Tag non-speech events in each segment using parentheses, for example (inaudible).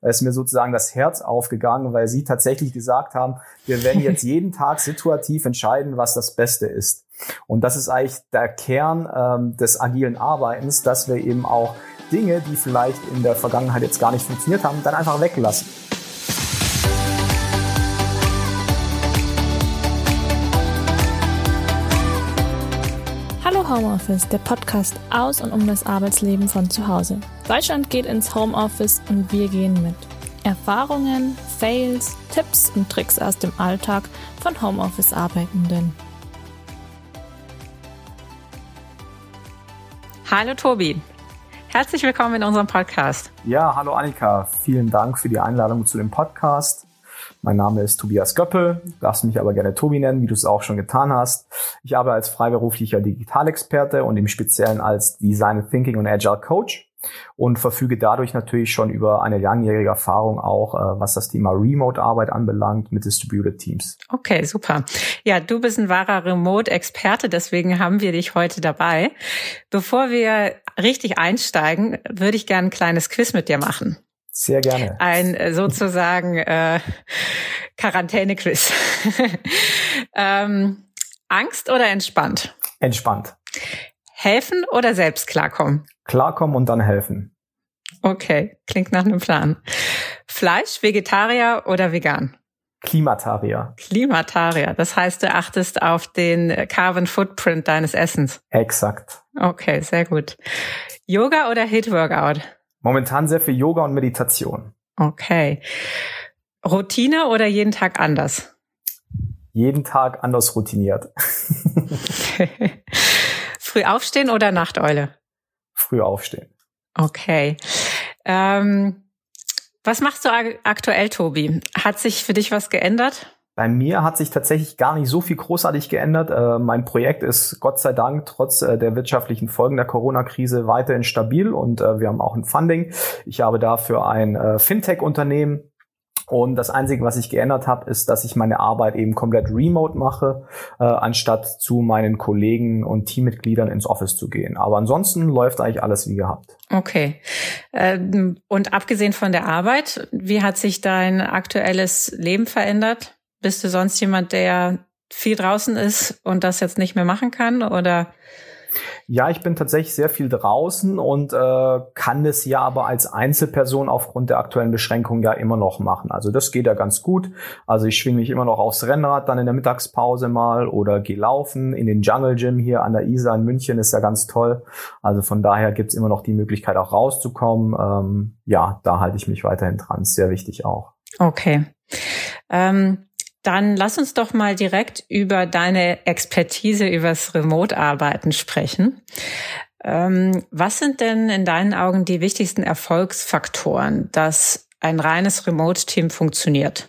Da ist mir sozusagen das Herz aufgegangen, weil sie tatsächlich gesagt haben, wir werden jetzt (laughs) jeden Tag situativ entscheiden, was das Beste ist. Und das ist eigentlich der Kern ähm, des agilen Arbeitens, dass wir eben auch Dinge, die vielleicht in der Vergangenheit jetzt gar nicht funktioniert haben, dann einfach weglassen. Homeoffice, der Podcast aus und um das Arbeitsleben von zu Hause. Deutschland geht ins Homeoffice und wir gehen mit. Erfahrungen, Fails, Tipps und Tricks aus dem Alltag von Homeoffice-Arbeitenden. Hallo Tobi, herzlich willkommen in unserem Podcast. Ja, hallo Annika, vielen Dank für die Einladung zu dem Podcast. Mein Name ist Tobias Göppel, darfst mich aber gerne Tobi nennen, wie du es auch schon getan hast. Ich arbeite als freiberuflicher Digitalexperte und im Speziellen als Design Thinking und Agile Coach und verfüge dadurch natürlich schon über eine langjährige Erfahrung auch, äh, was das Thema Remote-Arbeit anbelangt mit Distributed Teams. Okay, super. Ja, du bist ein wahrer Remote-Experte, deswegen haben wir dich heute dabei. Bevor wir richtig einsteigen, würde ich gerne ein kleines Quiz mit dir machen. Sehr gerne. Ein äh, sozusagen äh, Quarantäne-Quiz. (laughs) ähm, Angst oder entspannt? Entspannt. Helfen oder selbst klarkommen? Klarkommen und dann helfen. Okay, klingt nach einem Plan. Fleisch, Vegetarier oder vegan? Klimatarier. Klimatarier. Das heißt, du achtest auf den Carbon Footprint deines Essens. Exakt. Okay, sehr gut. Yoga oder Hit Workout? Momentan sehr viel Yoga und Meditation. Okay. Routine oder jeden Tag anders? Jeden Tag anders routiniert. (laughs) Früh aufstehen oder Nachteule? Früh aufstehen. Okay. Ähm, was machst du aktuell, Tobi? Hat sich für dich was geändert? Bei mir hat sich tatsächlich gar nicht so viel großartig geändert. Äh, mein Projekt ist Gott sei Dank trotz äh, der wirtschaftlichen Folgen der Corona-Krise weiterhin stabil und äh, wir haben auch ein Funding. Ich habe dafür ein äh, Fintech-Unternehmen, und das Einzige, was ich geändert habe, ist, dass ich meine Arbeit eben komplett remote mache, äh, anstatt zu meinen Kollegen und Teammitgliedern ins Office zu gehen. Aber ansonsten läuft eigentlich alles wie gehabt. Okay. Ähm, und abgesehen von der Arbeit, wie hat sich dein aktuelles Leben verändert? Bist du sonst jemand, der viel draußen ist und das jetzt nicht mehr machen kann oder? Ja, ich bin tatsächlich sehr viel draußen und äh, kann es ja aber als Einzelperson aufgrund der aktuellen Beschränkungen ja immer noch machen. Also das geht ja ganz gut. Also ich schwinge mich immer noch aufs Rennrad dann in der Mittagspause mal oder gehe laufen in den Jungle Gym hier an der Isar in München ist ja ganz toll. Also von daher gibt's immer noch die Möglichkeit auch rauszukommen. Ähm, ja, da halte ich mich weiterhin dran. Sehr wichtig auch. Okay. Ähm dann lass uns doch mal direkt über deine Expertise übers Remote-Arbeiten sprechen. Ähm, was sind denn in deinen Augen die wichtigsten Erfolgsfaktoren, dass ein reines Remote-Team funktioniert?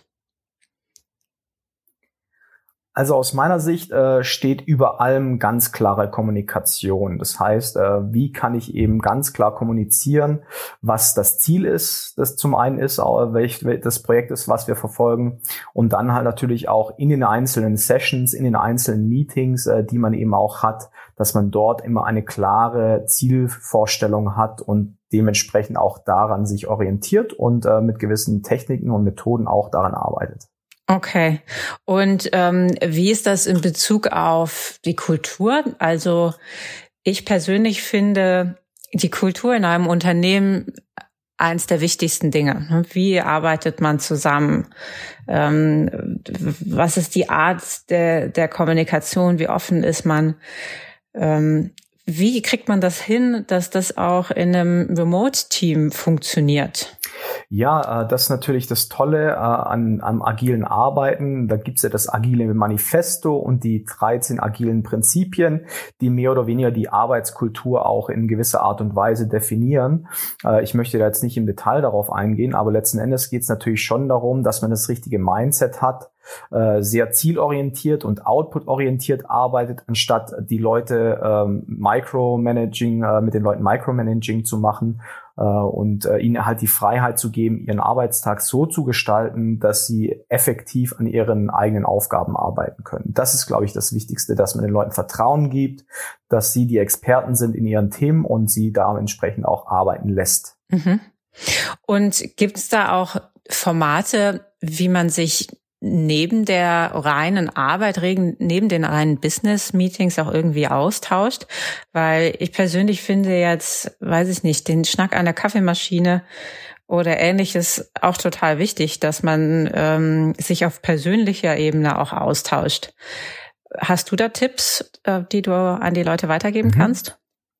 Also aus meiner Sicht äh, steht über allem ganz klare Kommunikation. Das heißt, äh, wie kann ich eben ganz klar kommunizieren, was das Ziel ist, das zum einen ist, welch das Projekt ist, was wir verfolgen und dann halt natürlich auch in den einzelnen Sessions, in den einzelnen Meetings, äh, die man eben auch hat, dass man dort immer eine klare Zielvorstellung hat und dementsprechend auch daran sich orientiert und äh, mit gewissen Techniken und Methoden auch daran arbeitet. Okay. Und ähm, wie ist das in Bezug auf die Kultur? Also ich persönlich finde die Kultur in einem Unternehmen eins der wichtigsten Dinge. Wie arbeitet man zusammen? Ähm, was ist die Art der, der Kommunikation? Wie offen ist man? Ähm, wie kriegt man das hin, dass das auch in einem Remote-Team funktioniert? Ja, äh, das ist natürlich das Tolle äh, an, am agilen Arbeiten. Da gibt's ja das agile Manifesto und die 13 agilen Prinzipien, die mehr oder weniger die Arbeitskultur auch in gewisser Art und Weise definieren. Äh, ich möchte da jetzt nicht im Detail darauf eingehen, aber letzten Endes geht's natürlich schon darum, dass man das richtige Mindset hat, sehr zielorientiert und outputorientiert arbeitet, anstatt die Leute ähm, Micromanaging, äh, mit den Leuten Micromanaging zu machen und äh, ihnen halt die Freiheit zu geben, ihren Arbeitstag so zu gestalten, dass sie effektiv an ihren eigenen Aufgaben arbeiten können. Das ist, glaube ich, das Wichtigste, dass man den Leuten Vertrauen gibt, dass sie die Experten sind in ihren Themen und sie da entsprechend auch arbeiten lässt. Mhm. Und gibt es da auch Formate, wie man sich neben der reinen Arbeit, neben den reinen Business-Meetings auch irgendwie austauscht. Weil ich persönlich finde jetzt, weiß ich nicht, den Schnack einer Kaffeemaschine oder ähnliches auch total wichtig, dass man ähm, sich auf persönlicher Ebene auch austauscht. Hast du da Tipps, äh, die du an die Leute weitergeben mhm. kannst?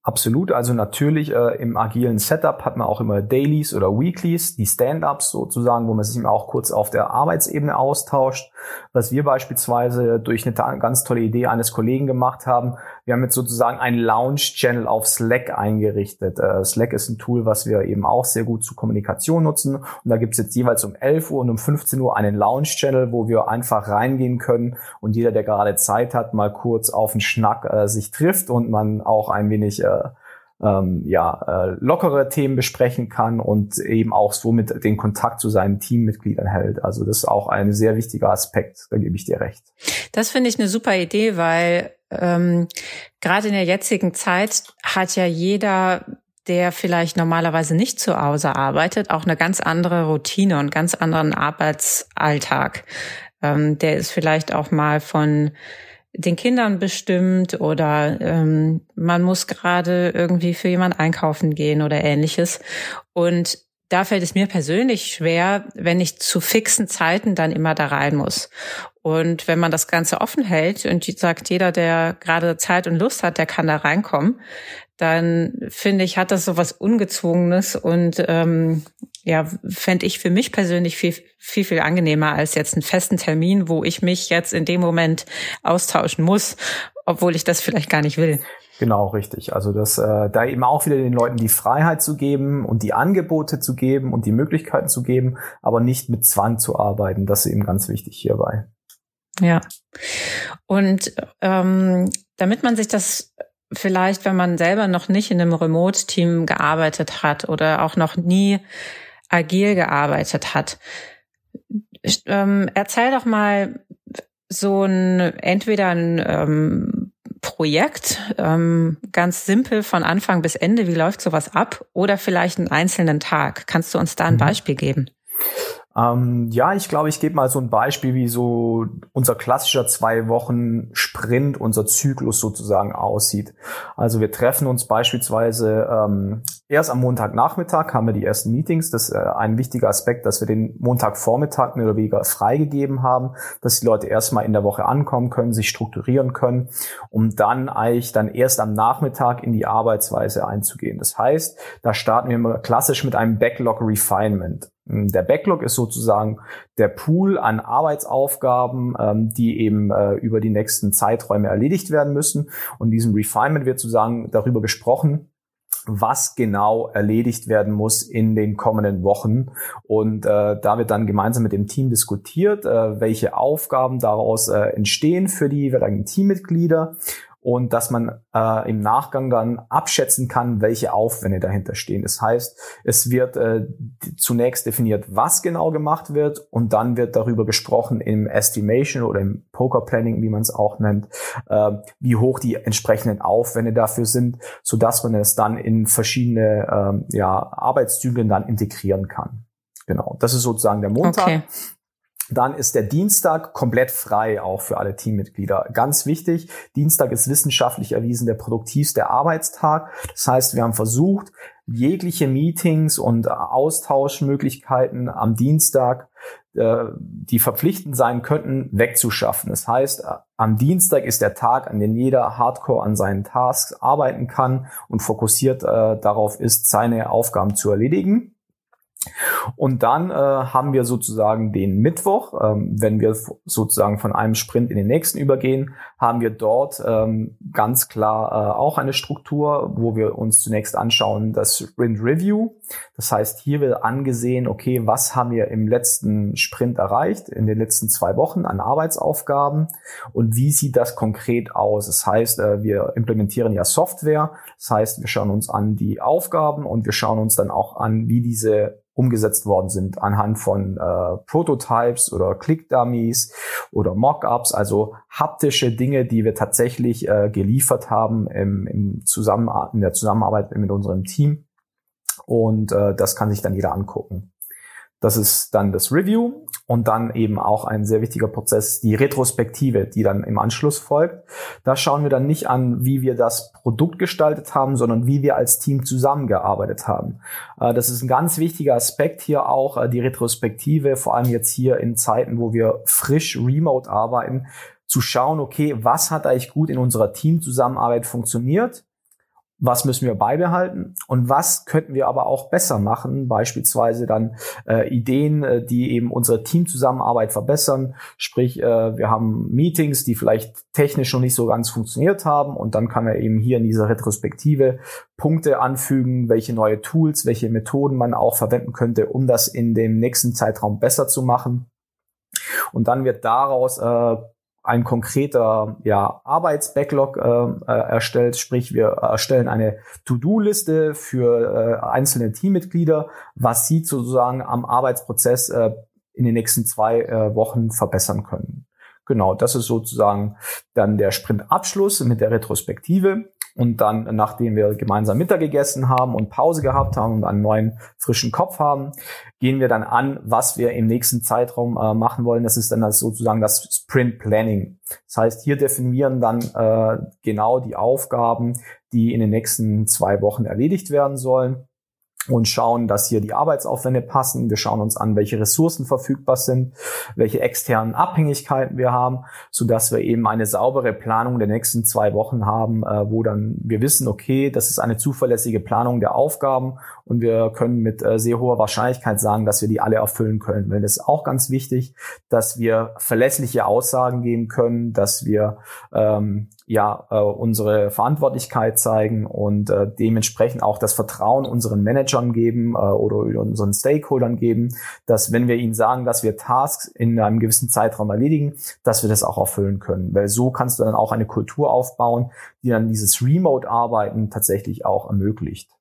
Absolut. Also natürlich äh, im agilen Setup hat man auch immer Dailies oder Weeklies, die Stand-ups sozusagen, wo man sich auch kurz auf der Arbeitsebene austauscht. Was wir beispielsweise durch eine ganz tolle Idee eines Kollegen gemacht haben, wir haben jetzt sozusagen einen Lounge-Channel auf Slack eingerichtet. Äh, Slack ist ein Tool, was wir eben auch sehr gut zur Kommunikation nutzen. Und da gibt es jetzt jeweils um 11 Uhr und um 15 Uhr einen Lounge-Channel, wo wir einfach reingehen können und jeder, der gerade Zeit hat, mal kurz auf den Schnack äh, sich trifft und man auch ein wenig äh, ähm, ja, äh, lockere Themen besprechen kann und eben auch somit den Kontakt zu seinen Teammitgliedern hält. Also das ist auch ein sehr wichtiger Aspekt, da gebe ich dir recht. Das finde ich eine super Idee, weil ähm, gerade in der jetzigen Zeit hat ja jeder der vielleicht normalerweise nicht zu Hause arbeitet, auch eine ganz andere Routine und ganz anderen Arbeitsalltag. Ähm, der ist vielleicht auch mal von den Kindern bestimmt oder ähm, man muss gerade irgendwie für jemand einkaufen gehen oder ähnliches. Und da fällt es mir persönlich schwer, wenn ich zu fixen Zeiten dann immer da rein muss. Und wenn man das Ganze offen hält und sagt, jeder, der gerade Zeit und Lust hat, der kann da reinkommen, dann finde ich, hat das so was Ungezwungenes und ähm, ja, fände ich für mich persönlich viel, viel, viel angenehmer als jetzt einen festen Termin, wo ich mich jetzt in dem Moment austauschen muss, obwohl ich das vielleicht gar nicht will. Genau, richtig. Also das, äh, da eben auch wieder den Leuten die Freiheit zu geben und die Angebote zu geben und die Möglichkeiten zu geben, aber nicht mit Zwang zu arbeiten. Das ist eben ganz wichtig hierbei. Ja. Und ähm, damit man sich das vielleicht, wenn man selber noch nicht in einem Remote-Team gearbeitet hat oder auch noch nie agil gearbeitet hat, ähm, erzähl doch mal so ein entweder ein ähm, Projekt, ähm, ganz simpel von Anfang bis Ende, wie läuft sowas ab? Oder vielleicht einen einzelnen Tag. Kannst du uns da ein mhm. Beispiel geben? Ähm, ja, ich glaube, ich gebe mal so ein Beispiel, wie so unser klassischer zwei Wochen Sprint, unser Zyklus sozusagen aussieht. Also wir treffen uns beispielsweise ähm, erst am Montagnachmittag, haben wir die ersten Meetings. Das ist äh, ein wichtiger Aspekt, dass wir den Montagvormittag mehr oder weniger freigegeben haben, dass die Leute erstmal in der Woche ankommen können, sich strukturieren können, um dann eigentlich dann erst am Nachmittag in die Arbeitsweise einzugehen. Das heißt, da starten wir klassisch mit einem Backlog Refinement. Ähm, der Backlog ist sozusagen der Pool an Arbeitsaufgaben, ähm, die eben äh, über die nächsten Zeiträume erledigt werden müssen. Und diesem Refinement wird sozusagen darüber gesprochen, was genau erledigt werden muss in den kommenden Wochen. Und äh, da wird dann gemeinsam mit dem Team diskutiert, äh, welche Aufgaben daraus äh, entstehen für die jeweiligen Teammitglieder und dass man äh, im Nachgang dann abschätzen kann, welche Aufwände dahinter stehen. Das heißt, es wird äh, zunächst definiert, was genau gemacht wird und dann wird darüber gesprochen im Estimation oder im Poker Planning, wie man es auch nennt, äh, wie hoch die entsprechenden Aufwände dafür sind, so dass man es dann in verschiedene äh, ja, Arbeitszyklen dann integrieren kann. Genau, das ist sozusagen der Montag. Okay. Dann ist der Dienstag komplett frei auch für alle Teammitglieder. Ganz wichtig, Dienstag ist wissenschaftlich erwiesen der produktivste Arbeitstag. Das heißt, wir haben versucht, jegliche Meetings und Austauschmöglichkeiten am Dienstag, äh, die verpflichtend sein könnten, wegzuschaffen. Das heißt, am Dienstag ist der Tag, an dem jeder Hardcore an seinen Tasks arbeiten kann und fokussiert äh, darauf ist, seine Aufgaben zu erledigen. Und dann äh, haben wir sozusagen den Mittwoch, ähm, wenn wir sozusagen von einem Sprint in den nächsten übergehen, haben wir dort ähm, ganz klar äh, auch eine Struktur, wo wir uns zunächst anschauen, das Sprint Review. Das heißt, hier wird angesehen, okay, was haben wir im letzten Sprint erreicht, in den letzten zwei Wochen an Arbeitsaufgaben und wie sieht das konkret aus? Das heißt, äh, wir implementieren ja Software. Das heißt, wir schauen uns an die Aufgaben und wir schauen uns dann auch an, wie diese umgesetzt worden sind anhand von äh, Prototypes oder Click-Dummies oder Mockups, also haptische Dinge, die wir tatsächlich äh, geliefert haben im, im Zusammen in der Zusammenarbeit mit unserem Team Und äh, das kann sich dann jeder angucken. Das ist dann das Review und dann eben auch ein sehr wichtiger Prozess, die Retrospektive, die dann im Anschluss folgt. Da schauen wir dann nicht an, wie wir das Produkt gestaltet haben, sondern wie wir als Team zusammengearbeitet haben. Äh, das ist ein ganz wichtiger Aspekt hier auch, äh, die Retrospektive, vor allem jetzt hier in Zeiten, wo wir frisch remote arbeiten, zu schauen, okay, was hat eigentlich gut in unserer Teamzusammenarbeit funktioniert? Was müssen wir beibehalten und was könnten wir aber auch besser machen, beispielsweise dann äh, Ideen, äh, die eben unsere Teamzusammenarbeit verbessern, sprich äh, wir haben Meetings, die vielleicht technisch noch nicht so ganz funktioniert haben und dann kann man eben hier in dieser Retrospektive Punkte anfügen, welche neue Tools, welche Methoden man auch verwenden könnte, um das in dem nächsten Zeitraum besser zu machen. Und dann wird daraus äh, ein konkreter ja, Arbeitsbacklog äh, äh, erstellt, sprich wir erstellen eine To-Do-Liste für äh, einzelne Teammitglieder, was sie sozusagen am Arbeitsprozess äh, in den nächsten zwei äh, Wochen verbessern können. Genau, das ist sozusagen dann der Sprintabschluss mit der Retrospektive. Und dann, nachdem wir gemeinsam Mittag gegessen haben und Pause gehabt haben und einen neuen frischen Kopf haben, gehen wir dann an, was wir im nächsten Zeitraum äh, machen wollen. Das ist dann das sozusagen das Sprint Planning. Das heißt, hier definieren dann äh, genau die Aufgaben, die in den nächsten zwei Wochen erledigt werden sollen und schauen, dass hier die Arbeitsaufwände passen. Wir schauen uns an, welche Ressourcen verfügbar sind, welche externen Abhängigkeiten wir haben, so dass wir eben eine saubere Planung der nächsten zwei Wochen haben, äh, wo dann wir wissen, okay, das ist eine zuverlässige Planung der Aufgaben und wir können mit äh, sehr hoher Wahrscheinlichkeit sagen, dass wir die alle erfüllen können. Weil das ist auch ganz wichtig, dass wir verlässliche Aussagen geben können, dass wir ähm, ja äh, unsere Verantwortlichkeit zeigen und äh, dementsprechend auch das Vertrauen unseren Managern geben äh, oder unseren Stakeholdern geben, dass wenn wir ihnen sagen, dass wir Tasks in einem gewissen Zeitraum erledigen, dass wir das auch erfüllen können. Weil so kannst du dann auch eine Kultur aufbauen, die dann dieses Remote-Arbeiten tatsächlich auch ermöglicht.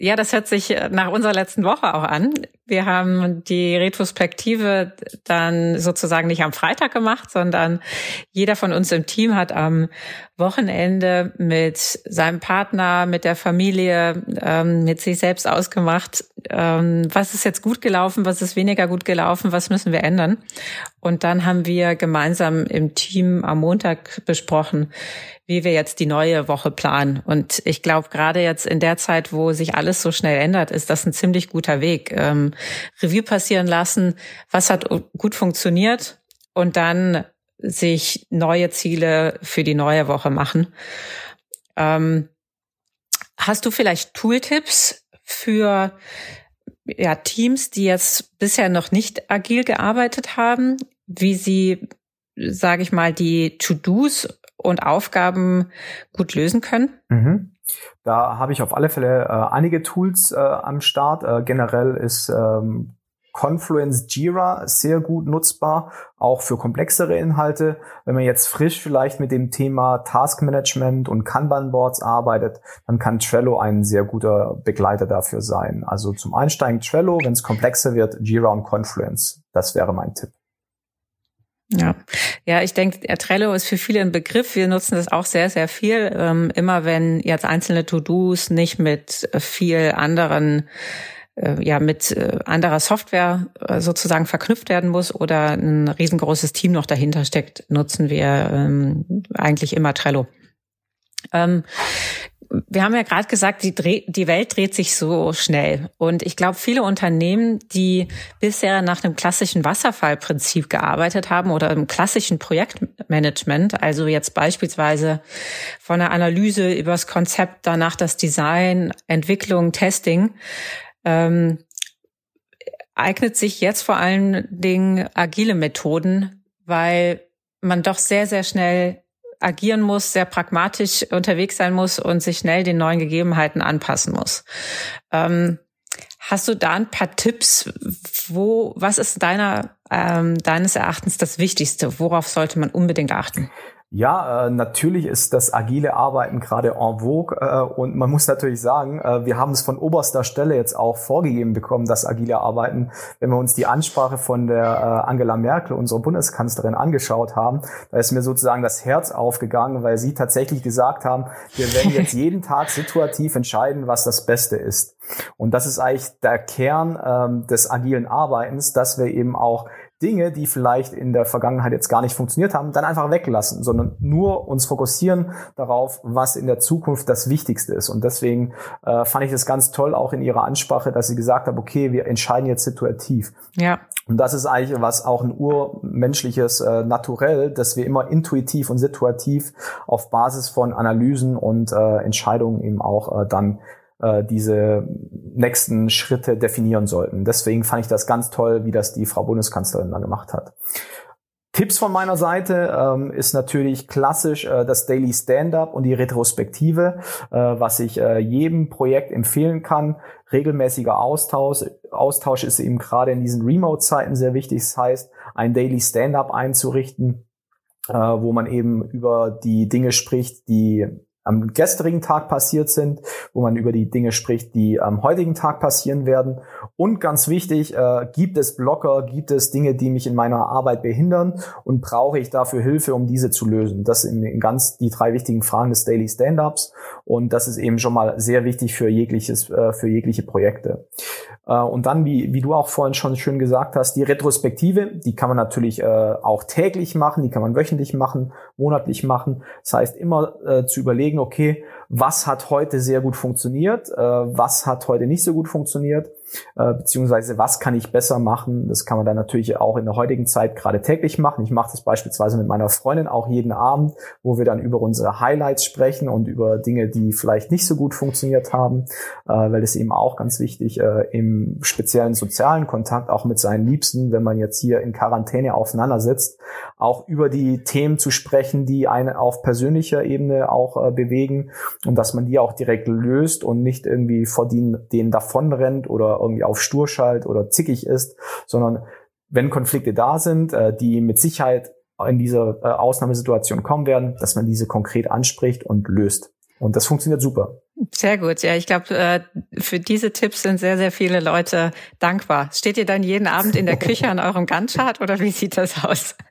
Ja, das hört sich äh, nach unserer letzten Woche auch an. Wir haben die Retrospektive dann sozusagen nicht am Freitag gemacht, sondern jeder von uns im Team hat am Wochenende mit seinem Partner, mit der Familie, ähm, mit sich selbst ausgemacht, ähm, was ist jetzt gut gelaufen, was ist weniger gut gelaufen, was müssen wir ändern. Und dann haben wir gemeinsam im Team am Montag besprochen, wie wir jetzt die neue Woche planen. Und ich glaube, gerade jetzt in der Zeit, wo sich alles so schnell ändert, ist das ein ziemlich guter Weg. Ähm, Revue passieren lassen, was hat gut funktioniert und dann sich neue Ziele für die neue Woche machen. Ähm, hast du vielleicht Tooltips für ja, Teams, die jetzt bisher noch nicht agil gearbeitet haben, wie sie, sage ich mal, die To-Dos und Aufgaben gut lösen können? Mhm. Da habe ich auf alle Fälle äh, einige Tools äh, am Start. Äh, generell ist ähm, Confluence Jira sehr gut nutzbar, auch für komplexere Inhalte. Wenn man jetzt frisch vielleicht mit dem Thema Task Management und Kanban Boards arbeitet, dann kann Trello ein sehr guter Begleiter dafür sein. Also zum Einsteigen Trello, wenn es komplexer wird, Jira und Confluence. Das wäre mein Tipp. Ja, ja, ich denke, Trello ist für viele ein Begriff. Wir nutzen das auch sehr, sehr viel. Ähm, immer wenn jetzt einzelne To-Dos nicht mit viel anderen äh, ja mit äh, anderer Software äh, sozusagen verknüpft werden muss oder ein riesengroßes Team noch dahinter steckt, nutzen wir ähm, eigentlich immer Trello. Ähm, wir haben ja gerade gesagt, die, Dreh, die Welt dreht sich so schnell. Und ich glaube, viele Unternehmen, die bisher nach einem klassischen Wasserfallprinzip gearbeitet haben oder im klassischen Projektmanagement, also jetzt beispielsweise von der Analyse übers Konzept, danach das Design, Entwicklung, Testing, ähm, eignet sich jetzt vor allen Dingen agile Methoden, weil man doch sehr, sehr schnell agieren muss, sehr pragmatisch unterwegs sein muss und sich schnell den neuen Gegebenheiten anpassen muss. Ähm, hast du da ein paar Tipps? Wo, was ist deiner, ähm, deines Erachtens das Wichtigste? Worauf sollte man unbedingt achten? Ja, äh, natürlich ist das agile Arbeiten gerade en vogue äh, und man muss natürlich sagen, äh, wir haben es von oberster Stelle jetzt auch vorgegeben bekommen, das agile Arbeiten. Wenn wir uns die Ansprache von der äh, Angela Merkel, unserer Bundeskanzlerin, angeschaut haben, da ist mir sozusagen das Herz aufgegangen, weil sie tatsächlich gesagt haben, wir werden jetzt (laughs) jeden Tag situativ entscheiden, was das Beste ist. Und das ist eigentlich der Kern ähm, des agilen Arbeitens, dass wir eben auch Dinge, die vielleicht in der Vergangenheit jetzt gar nicht funktioniert haben, dann einfach weglassen, sondern nur uns fokussieren darauf, was in der Zukunft das Wichtigste ist. Und deswegen äh, fand ich das ganz toll auch in ihrer Ansprache, dass sie gesagt hat, okay, wir entscheiden jetzt situativ. Ja. Und das ist eigentlich was auch ein urmenschliches äh, Naturell, dass wir immer intuitiv und situativ auf Basis von Analysen und äh, Entscheidungen eben auch äh, dann äh, diese nächsten Schritte definieren sollten. Deswegen fand ich das ganz toll, wie das die Frau Bundeskanzlerin da gemacht hat. Tipps von meiner Seite ähm, ist natürlich klassisch äh, das Daily Stand-up und die Retrospektive, äh, was ich äh, jedem Projekt empfehlen kann. Regelmäßiger Austausch. Austausch ist eben gerade in diesen Remote-Zeiten sehr wichtig. Das heißt, ein Daily Stand-up einzurichten, äh, wo man eben über die Dinge spricht, die am gestrigen Tag passiert sind, wo man über die Dinge spricht, die am heutigen Tag passieren werden. Und ganz wichtig, äh, gibt es Blocker, gibt es Dinge, die mich in meiner Arbeit behindern und brauche ich dafür Hilfe, um diese zu lösen? Das sind ganz die drei wichtigen Fragen des Daily Stand-ups und das ist eben schon mal sehr wichtig für jegliches, äh, für jegliche Projekte. Äh, und dann, wie, wie du auch vorhin schon schön gesagt hast, die Retrospektive, die kann man natürlich äh, auch täglich machen, die kann man wöchentlich machen, monatlich machen. Das heißt, immer äh, zu überlegen, okay, was hat heute sehr gut funktioniert, äh, was hat heute nicht so gut funktioniert äh, beziehungsweise was kann ich besser machen. Das kann man dann natürlich auch in der heutigen Zeit gerade täglich machen. Ich mache das beispielsweise mit meiner Freundin auch jeden Abend, wo wir dann über unsere Highlights sprechen und über Dinge, die vielleicht nicht so gut funktioniert haben, äh, weil es eben auch ganz wichtig äh, im speziellen sozialen Kontakt auch mit seinen Liebsten, wenn man jetzt hier in Quarantäne aufeinander sitzt, auch über die Themen zu sprechen, die einen auf persönlicher Ebene auch äh, bewegen und dass man die auch direkt löst und nicht irgendwie vor denen, denen davonrennt oder irgendwie auf Sturschalt oder zickig ist, sondern wenn Konflikte da sind, äh, die mit Sicherheit in dieser äh, Ausnahmesituation kommen werden, dass man diese konkret anspricht und löst. Und das funktioniert super. Sehr gut, ja. Ich glaube, äh, für diese Tipps sind sehr, sehr viele Leute dankbar. Steht ihr dann jeden Abend in der (laughs) Küche an eurem Gantt-Chart oder wie sieht das aus? (laughs)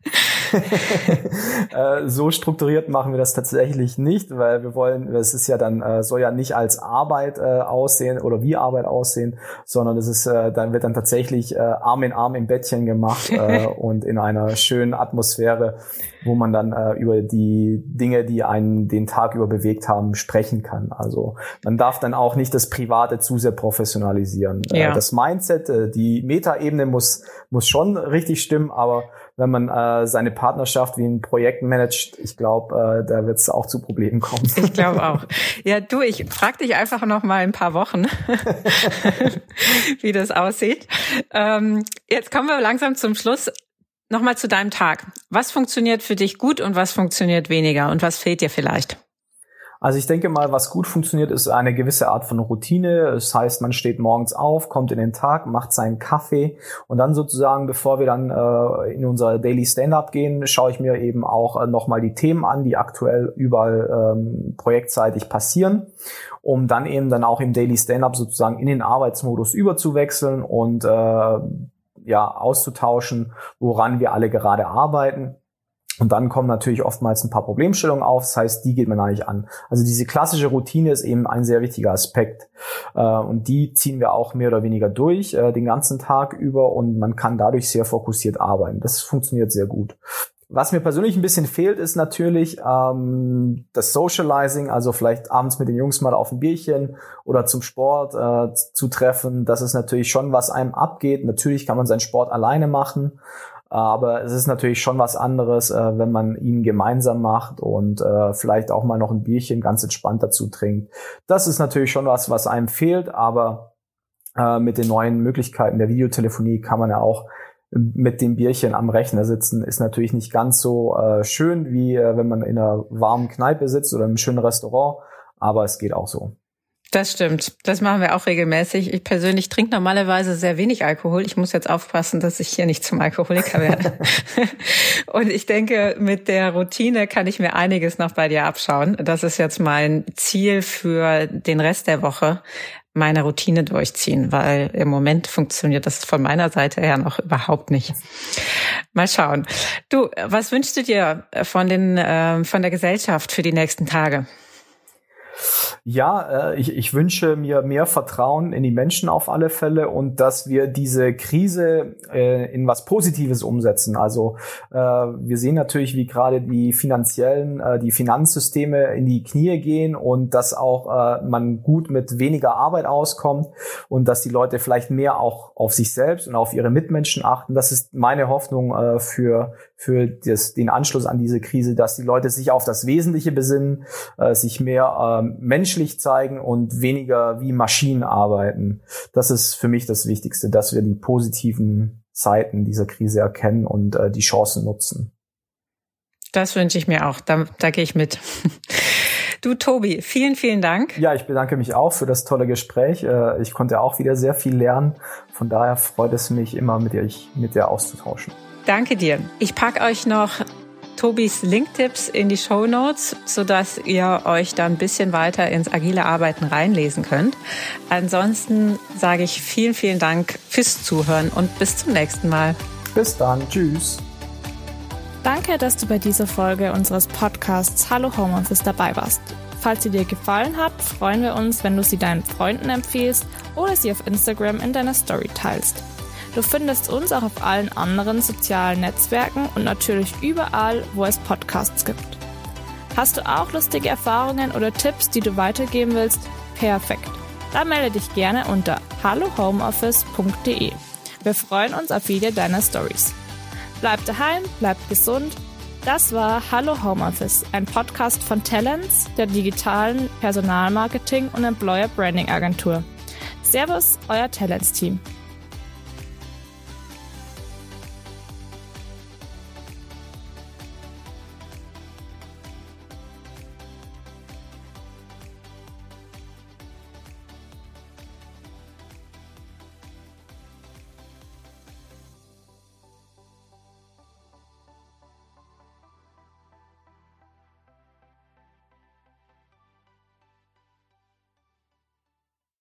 Äh, so strukturiert machen wir das tatsächlich nicht, weil wir wollen, es ist ja dann, äh, soll ja nicht als Arbeit aussehen oder wie Arbeit aussehen, sondern es ist, dann wird dann tatsächlich Arm in Arm im Bettchen gemacht (laughs) und in einer schönen Atmosphäre, wo man dann über die Dinge, die einen den Tag über bewegt haben, sprechen kann. Also man darf dann auch nicht das Private zu sehr professionalisieren. Äh, ja. Das Mindset, äh, die Metaebene muss, muss schon richtig stimmen, aber wenn man äh, seine Partnerschaft wie ein Projekt managt, ich glaube, äh, da wird es auch zu Problemen kommen. Ich glaube auch. Ja, du, ich frage dich einfach noch mal ein paar Wochen, (laughs) wie das aussieht. Ähm, jetzt kommen wir langsam zum Schluss. Nochmal zu deinem Tag. Was funktioniert für dich gut und was funktioniert weniger und was fehlt dir vielleicht? Also ich denke mal, was gut funktioniert, ist eine gewisse Art von Routine. Das heißt, man steht morgens auf, kommt in den Tag, macht seinen Kaffee und dann sozusagen, bevor wir dann äh, in unser Daily Stand-up gehen, schaue ich mir eben auch äh, nochmal die Themen an, die aktuell überall ähm, projektseitig passieren, um dann eben dann auch im Daily Stand-up sozusagen in den Arbeitsmodus überzuwechseln und äh, ja auszutauschen, woran wir alle gerade arbeiten. Und dann kommen natürlich oftmals ein paar Problemstellungen auf. Das heißt, die geht man eigentlich an. Also diese klassische Routine ist eben ein sehr wichtiger Aspekt. Äh, und die ziehen wir auch mehr oder weniger durch äh, den ganzen Tag über und man kann dadurch sehr fokussiert arbeiten. Das funktioniert sehr gut. Was mir persönlich ein bisschen fehlt, ist natürlich ähm, das Socializing, also vielleicht abends mit den Jungs mal auf ein Bierchen oder zum Sport äh, zu treffen. Das ist natürlich schon, was einem abgeht. Natürlich kann man seinen Sport alleine machen, aber es ist natürlich schon was anderes, äh, wenn man ihn gemeinsam macht und äh, vielleicht auch mal noch ein Bierchen ganz entspannt dazu trinkt. Das ist natürlich schon was, was einem fehlt, aber äh, mit den neuen Möglichkeiten der Videotelefonie kann man ja auch mit dem Bierchen am Rechner sitzen, ist natürlich nicht ganz so äh, schön, wie äh, wenn man in einer warmen Kneipe sitzt oder im schönen Restaurant, aber es geht auch so. Das stimmt. Das machen wir auch regelmäßig. Ich persönlich trinke normalerweise sehr wenig Alkohol. Ich muss jetzt aufpassen, dass ich hier nicht zum Alkoholiker werde. (laughs) und ich denke, mit der Routine kann ich mir einiges noch bei dir abschauen. Das ist jetzt mein Ziel für den Rest der Woche, meine Routine durchziehen, weil im Moment funktioniert das von meiner Seite her noch überhaupt nicht. Mal schauen. Du, was wünschst du dir von den äh, von der Gesellschaft für die nächsten Tage? Ja, äh, ich, ich wünsche mir mehr Vertrauen in die Menschen auf alle Fälle und dass wir diese Krise äh, in was Positives umsetzen. Also äh, wir sehen natürlich, wie gerade die finanziellen, die Finanzsysteme in die Knie gehen und dass auch man gut mit weniger Arbeit auskommt und dass die Leute vielleicht mehr auch auf sich selbst und auf ihre Mitmenschen achten. Das ist meine Hoffnung für für das, den Anschluss an diese Krise, dass die Leute sich auf das Wesentliche besinnen, äh, sich mehr äh, menschlich zeigen und weniger wie Maschinen arbeiten. Das ist für mich das Wichtigste, dass wir die positiven Seiten dieser Krise erkennen und äh, die Chancen nutzen. Das wünsche ich mir auch. Da, da gehe ich mit. (laughs) Du, Tobi, vielen, vielen Dank. Ja, ich bedanke mich auch für das tolle Gespräch. Äh, ich konnte auch wieder sehr viel lernen. Von daher freut es mich immer, mit dir, mit dir auszutauschen. Danke dir. Ich packe euch noch Tobis Linktipps in die Show Notes, sodass ihr euch da ein bisschen weiter ins agile Arbeiten reinlesen könnt. Ansonsten sage ich vielen, vielen Dank fürs Zuhören und bis zum nächsten Mal. Bis dann. Tschüss. Danke, dass du bei dieser Folge unseres Podcasts Hallo Homeoffice dabei warst. Falls sie dir gefallen hat, freuen wir uns, wenn du sie deinen Freunden empfiehlst oder sie auf Instagram in deiner Story teilst. Du findest uns auch auf allen anderen sozialen Netzwerken und natürlich überall, wo es Podcasts gibt. Hast du auch lustige Erfahrungen oder Tipps, die du weitergeben willst? Perfekt. Dann melde dich gerne unter hallohomeoffice.de. Wir freuen uns auf jede deiner Stories. Bleib daheim, bleib gesund. Das war Hallo Homeoffice, ein Podcast von Talents, der digitalen Personalmarketing und Employer Branding Agentur. Servus, euer Talents-Team.